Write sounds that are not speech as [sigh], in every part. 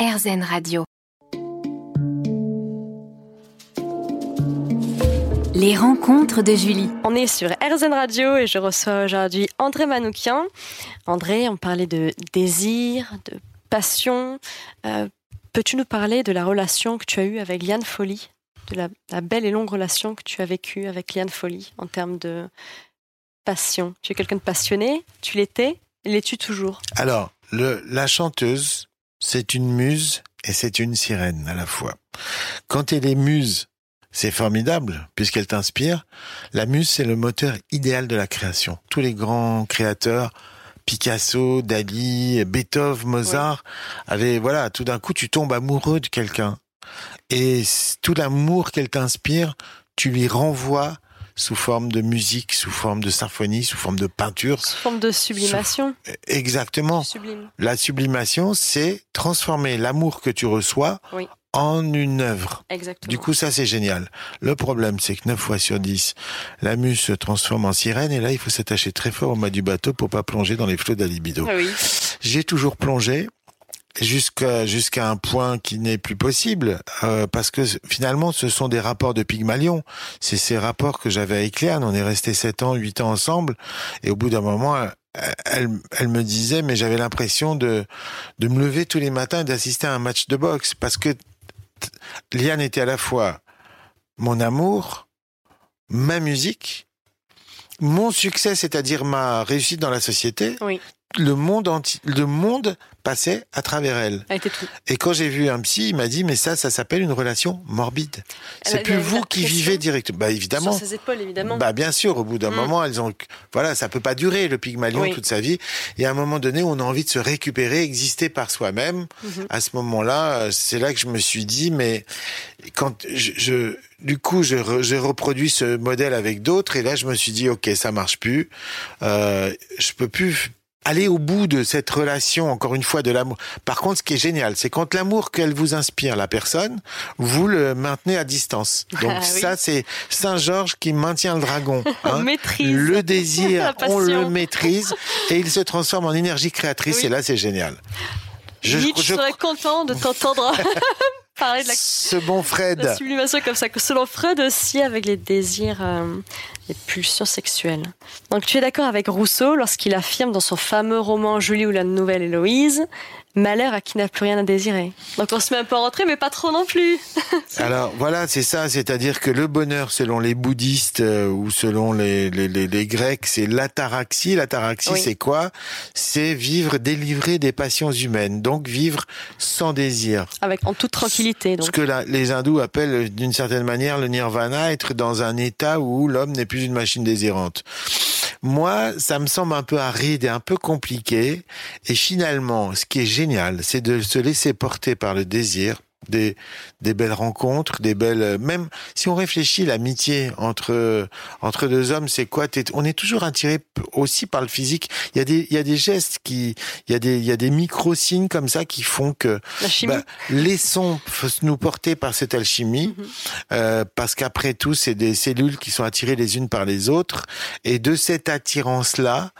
RZN Radio. Les rencontres de Julie. On est sur RZN Radio et je reçois aujourd'hui André Manoukian. André, on parlait de désir, de passion. Euh, peux-tu nous parler de la relation que tu as eue avec Liane Folly De la, la, belle et longue relation que tu as vécue avec Liane Folly en termes de passion? Tu es quelqu'un de passionné? Tu l'étais? L'es-tu toujours? Alors, le, la chanteuse, c'est une muse et c'est une sirène à la fois. Quand elle est muse, c'est formidable puisqu'elle t'inspire. La muse, c'est le moteur idéal de la création. Tous les grands créateurs, Picasso, Dali, Beethoven, Mozart, ouais. avaient, voilà, tout d'un coup, tu tombes amoureux de quelqu'un. Et tout l'amour qu'elle t'inspire, tu lui renvoies sous forme de musique, sous forme de symphonie, sous forme de peinture. Sous forme de sublimation. Sous... Exactement. Sublime. La sublimation, c'est transformer l'amour que tu reçois oui. en une œuvre. Exactement. Du coup, ça, c'est génial. Le problème, c'est que 9 fois sur 10, la muse se transforme en sirène et là, il faut s'attacher très fort au mât du bateau pour pas plonger dans les flots de la libido. Ah oui. J'ai toujours plongé jusqu'à jusqu'à un point qui n'est plus possible euh, parce que finalement ce sont des rapports de Pygmalion. C'est ces rapports que j'avais avec Léane. On est resté sept ans huit ans ensemble. Et au bout d'un moment elle, elle me disait mais j'avais l'impression de de me lever tous les matins et d'assister à un match de boxe. Parce que Liane était à la fois mon amour ma musique mon succès c'est-à-dire ma réussite dans la société oui le monde entier, le monde passait à travers elle. elle tout. Et quand j'ai vu un psy, il m'a dit mais ça, ça s'appelle une relation morbide. C'est plus vous qui vivez directement. Bah évidemment. Sur ses épaules, évidemment. Bah bien sûr. Au bout d'un mmh. moment, elles ont, voilà, ça peut pas durer le Pygmalion oui. toute sa vie. Et à un moment donné, on a envie de se récupérer, exister par soi-même. Mmh. À ce moment-là, c'est là que je me suis dit mais quand je, je du coup, j'ai re, reproduit ce modèle avec d'autres et là, je me suis dit, ok, ça marche plus. Euh, je peux plus aller au bout de cette relation, encore une fois, de l'amour. Par contre, ce qui est génial, c'est quand l'amour qu'elle vous inspire, la personne, vous le maintenez à distance. [laughs] Donc ah, ça, oui. c'est Saint-Georges qui maintient le dragon. [laughs] Hein. on maîtrise. Le désir, [laughs] on le maîtrise et il se transforme en énergie créatrice oui. et là, c'est génial. Je, je, je serais content de t'entendre parler de la, ce bon Fred. la sublimation comme ça. Selon Freud aussi, avec les désirs, euh, les pulsions sexuelles. Donc tu es d'accord avec Rousseau lorsqu'il affirme dans son fameux roman Julie ou la nouvelle Héloïse Malheur à qui n'a plus rien à désirer. Donc on se met un peu en rentrée, mais pas trop non plus. [laughs] Alors voilà, c'est ça, c'est-à-dire que le bonheur, selon les bouddhistes euh, ou selon les, les, les, les Grecs, c'est l'ataraxie. L'ataraxie, oui. c'est quoi? C'est vivre délivré des passions humaines, donc vivre sans désir. Avec en toute tranquillité. Donc. Ce que la, les hindous appellent d'une certaine manière le nirvana, être dans un état où l'homme n'est plus une machine désirante. Moi, ça me semble un peu aride et un peu compliqué. Et finalement, ce qui est génial, c'est de se laisser porter par le désir, des, des belles rencontres, des belles. Même si on réfléchit, l'amitié entre entre deux hommes, c'est quoi? On est toujours attiré aussi par le physique. Il y a des il y a des gestes qui, il y a des il y a des micro signes comme ça qui font que bah, laissons nous porter par cette alchimie, Mhm. mm -hmm. euh, parce qu'après tout, c'est des cellules qui sont attirées les unes par les autres, et de cette attirance là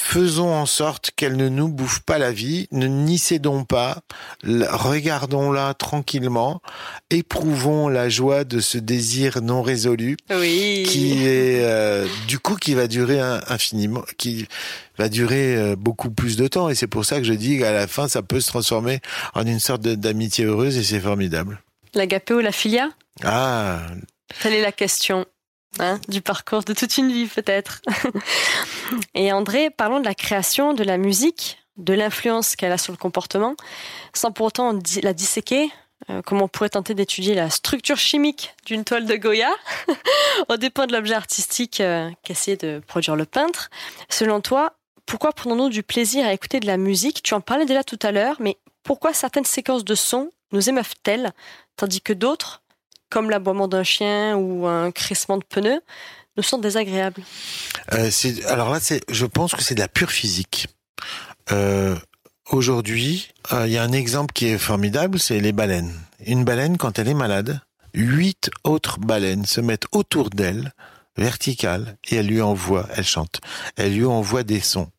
faisons en sorte qu'elle ne nous bouffe pas la vie, ne n'y cédons pas, regardons-la tranquillement, éprouvons la joie de ce désir non résolu, oui. qui est euh, du coup qui va durer infiniment, qui va durer euh, beaucoup plus de temps, et c'est pour ça que je dis qu'à la fin, ça peut se transformer en une sorte d'amitié heureuse, et c'est formidable. L'agapé ou la filia? Ah Telle est la question. Hein, du parcours de toute une vie peut-être. [laughs] Et André, parlons de la création, de la musique, de l'influence qu'elle a sur le comportement, sans pour autant la disséquer, euh, comme on pourrait tenter d'étudier la structure chimique d'une toile de Goya, [laughs] au dépend de l'objet artistique euh, qu'essayait de produire le peintre. Selon toi, pourquoi prenons-nous du plaisir à écouter de la musique? Tu en parlais déjà tout à l'heure, mais pourquoi certaines séquences de sons nous émeuvent-elles, tandis que d'autres comme l'aboiement d'un chien ou un crissement de pneus, nous sont désagréables. Euh, alors là, je pense que c'est de la pure physique. Euh, Aujourd'hui, il euh, y a un exemple qui est formidable, c'est les baleines. Une baleine, quand elle est malade, huit autres baleines se mettent autour d'elle, verticale et elle lui envoie, elle chante, elle lui envoie des sons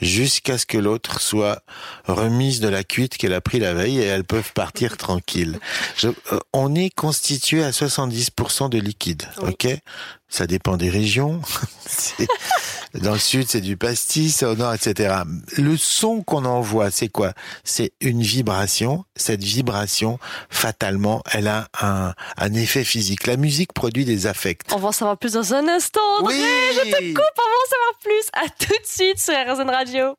jusqu'à ce que l'autre soit remise de la cuite qu'elle a pris la veille et elles peuvent partir [laughs] tranquilles. Euh, on est constitué à 70% de liquide, ok? Ça dépend des régions. [laughs] Dans le sud, c'est du pastis, au nord, etc. Le son qu'on envoie, c'est quoi? C'est une vibration. Cette vibration, fatalement, elle a un, un, effet physique. La musique produit des affects. On va en savoir plus dans un instant. André, oui je te coupe, on va en savoir plus. À tout de suite sur RZN Radio.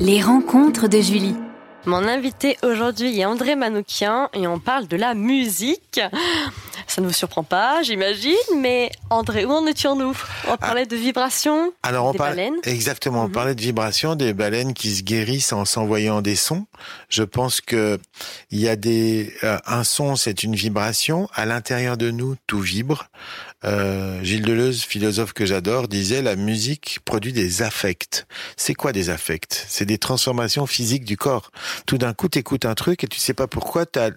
Les rencontres de Julie. Mon invité aujourd'hui est André Manoukian et on parle de la musique. Ça ne vous surprend pas, j'imagine, mais André, où en étions-nous? On ah. parlait de vibrations, Alors on des baleines Exactement, on mhm. parlait de vibrations, des baleines qui se guérissent en s'envoyant des sons. Je pense que il y a des euh, un son, c'est une vibration. À l'intérieur de nous, tout vibre. Euh, Gilles Deleuze, philosophe que j'adore, disait la musique produit des affects. C'est quoi des affects? C'est des transformations physiques du corps. Tout d'un coup, t'écoutes un truc et tu sais pas pourquoi, t'as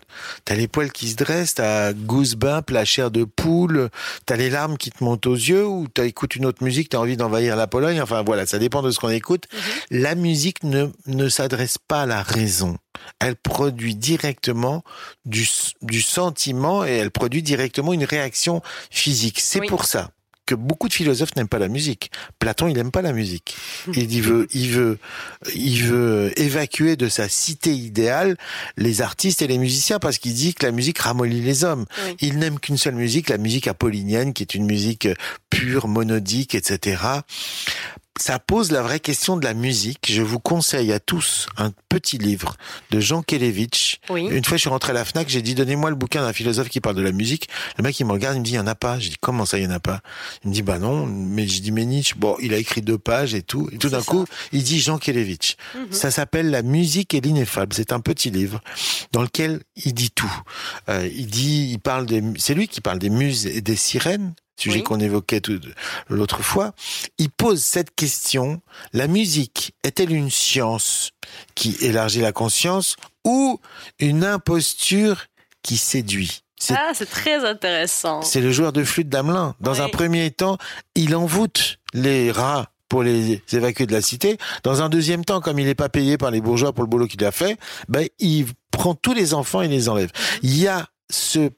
as les poils qui se dressent, t'as goosebumps, la chair de poule, t'as les larmes qui te montent aux yeux, ou t'as écoutes une autre musique, t'as envie d'envahir la Pologne. Enfin voilà, ça dépend de ce qu'on écoute. Mhm. La musique ne, ne s'adresse pas à la raison elle produit directement du, du sentiment et elle produit directement une réaction physique. C'est pour ça que beaucoup de philosophes n'aiment pas la musique. Platon, il n'aime pas la musique. Il veut, il veut, il veut évacuer de sa cité idéale les artistes et les musiciens parce qu'il dit que la musique ramollit les hommes. Il n'aime qu'une seule musique, la musique apollinienne, qui est une musique pure, monodique, etc ça pose la vraie question de la musique. Je vous conseille à tous un petit livre de Jean Kelevitch. Une fois, je suis rentré à la Fnac, j'ai dit donnez-moi le bouquin d'un philosophe qui parle de la musique. Le mec, il me regarde, il me dit il y en a pas. Je dis comment ça, il y en a pas? Il me dit bah non. Mais je dis mais Nietzsche, bon, il a écrit deux pages et tout. Et tout d'un coup, il dit Jean Kelevitch. Mhm. Ça s'appelle La musique et l'ineffable. C'est un petit livre dans lequel il dit tout. Euh, il dit, il parle des, c'est lui qui parle des muses et des sirènes sujet qu'on évoquait l'autre fois, il pose cette question, la musique est-elle une science qui élargit la conscience ou une imposture qui séduit? Ah, c'est très intéressant. C'est le joueur de flûte d'Amelin. Dans un premier temps, il envoûte les rats pour les évacuer de la cité. Dans un deuxième temps, comme il n'est pas payé par les bourgeois pour le boulot qu'il a fait, ben, il prend tous les enfants et les enlève. Il y a ce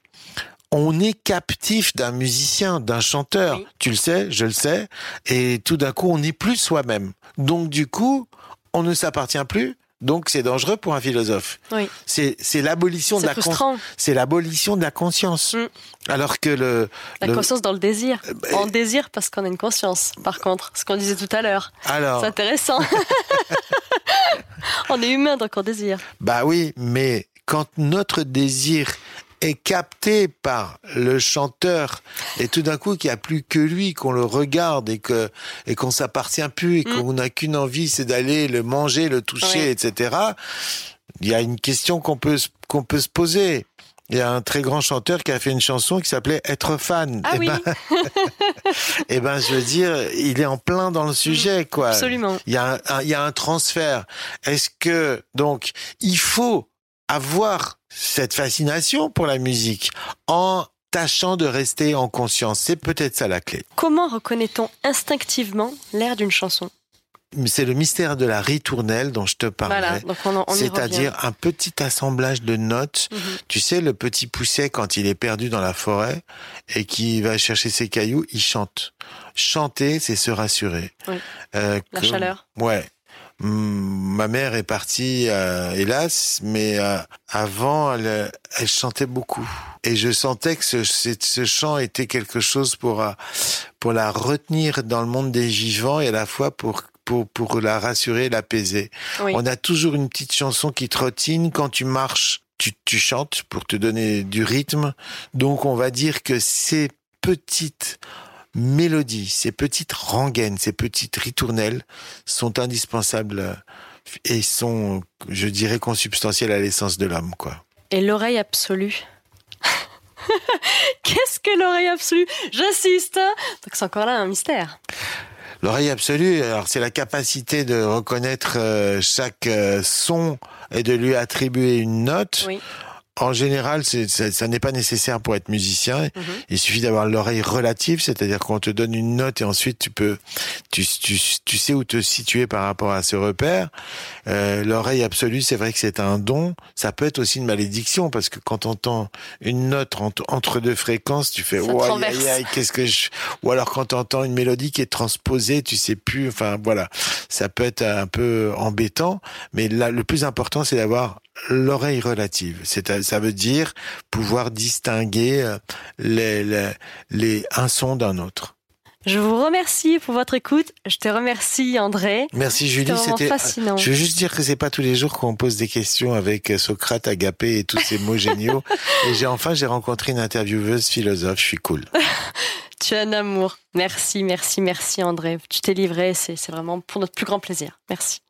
on est captif d'un musicien, d'un chanteur. Tu le sais, je le sais. Et tout d'un coup, on n'est plus soi-même. Donc du coup, on ne s'appartient plus. Donc c'est dangereux pour un philosophe. Oui. C'est l'abolition de la c'est l'abolition de la conscience. Mm. Alors que le la conscience dans le désir. Euh, bah, on désire parce qu'on a une conscience. Par contre, ce qu'on disait tout à l'heure. Alors c'est intéressant. [laughs] on est humain donc on désire. Bah oui, mais quand notre désir est capté par le chanteur et tout d'un coup qu'il n'y a plus que lui, qu'on le regarde et que et qu'on s'appartient plus et mm. qu'on n'a qu'une envie, c'est d'aller le manger, le toucher, etc. Il y a une question qu'on peut qu'on peut se poser. Il y a un très grand chanteur qui a fait une chanson qui s'appelait Être fan. Ah et oui. ben, [laughs] et ben, je veux dire, il est en plein dans le sujet, mm. quoi. Absolument. Il y a un, il y a un transfert. Est-ce que donc il faut avoir cette fascination pour la musique en tâchant de rester en conscience. C'est peut-être ça la clé. Comment reconnaît-on instinctivement l'air d'une chanson? C'est le mystère de la ritournelle dont je te parlais. Voilà, C'est-à-dire un petit assemblage de notes. Mhm. Tu sais, le petit pousset, quand il est perdu dans la forêt et qui va chercher ses cailloux, il chante. Chanter, c'est se rassurer. Euh, la chaleur. Ouais. Ma mère est partie, euh, hélas, mais euh, avant, elle, elle, chantait beaucoup. Et je sentais que ce, ce chant était quelque chose pour, euh, pour la retenir dans le monde des vivants et à la fois pour pour, pour la rassurer, l'apaiser. On a toujours une petite chanson qui trottine quand tu marches. Tu, tu chantes pour te donner du rythme. Donc on va dire que ces petites mélodies, ces petites rengaines, ces petites ritournelles sont indispensables euh, et sont, je dirais, consubstantielles à l'essence de l'homme, quoi. Et l'oreille absolue. [laughs] Qu'est-ce que l'oreille absolue? J'assiste. Donc c'est encore là un mystère. L'oreille absolue, alors c'est la capacité de reconnaître euh, chaque euh, son et de lui attribuer une note. En général, ça, n'est pas nécessaire pour être musicien. Mhm. Il suffit d'avoir l'oreille relative, c'est-à-dire qu'on te donne une note et ensuite tu peux, tu, tu, tu sais où te situer par rapport à ce repère. Euh, l'oreille absolue, c'est vrai que c'est un don. Ça peut être aussi une malédiction parce que quand on entend une note entre deux fréquences, tu fais oh, qu'est-ce que je. Ou alors quand entends une mélodie qui est transposée, tu sais plus. Enfin voilà, ça peut être un peu embêtant. Mais là, le plus important, c'est d'avoir l'oreille relative. C'est, ça veut dire pouvoir distinguer euh, les, les, les un son d'un autre. Je vous remercie pour votre écoute. Je te remercie, André. Merci, Julie. C'était fascinant. Je veux juste dire que c'est pas tous les jours qu'on pose des questions avec Socrate, Agapé et tous ces mots géniaux. [laughs] Et j'ai enfin, j'ai rencontré une intervieweuse philosophe. Je suis cool. [laughs] tu es un amour. Merci, merci, merci, André. Tu t'es livré. C'est, c'est vraiment pour notre plus grand plaisir. Merci.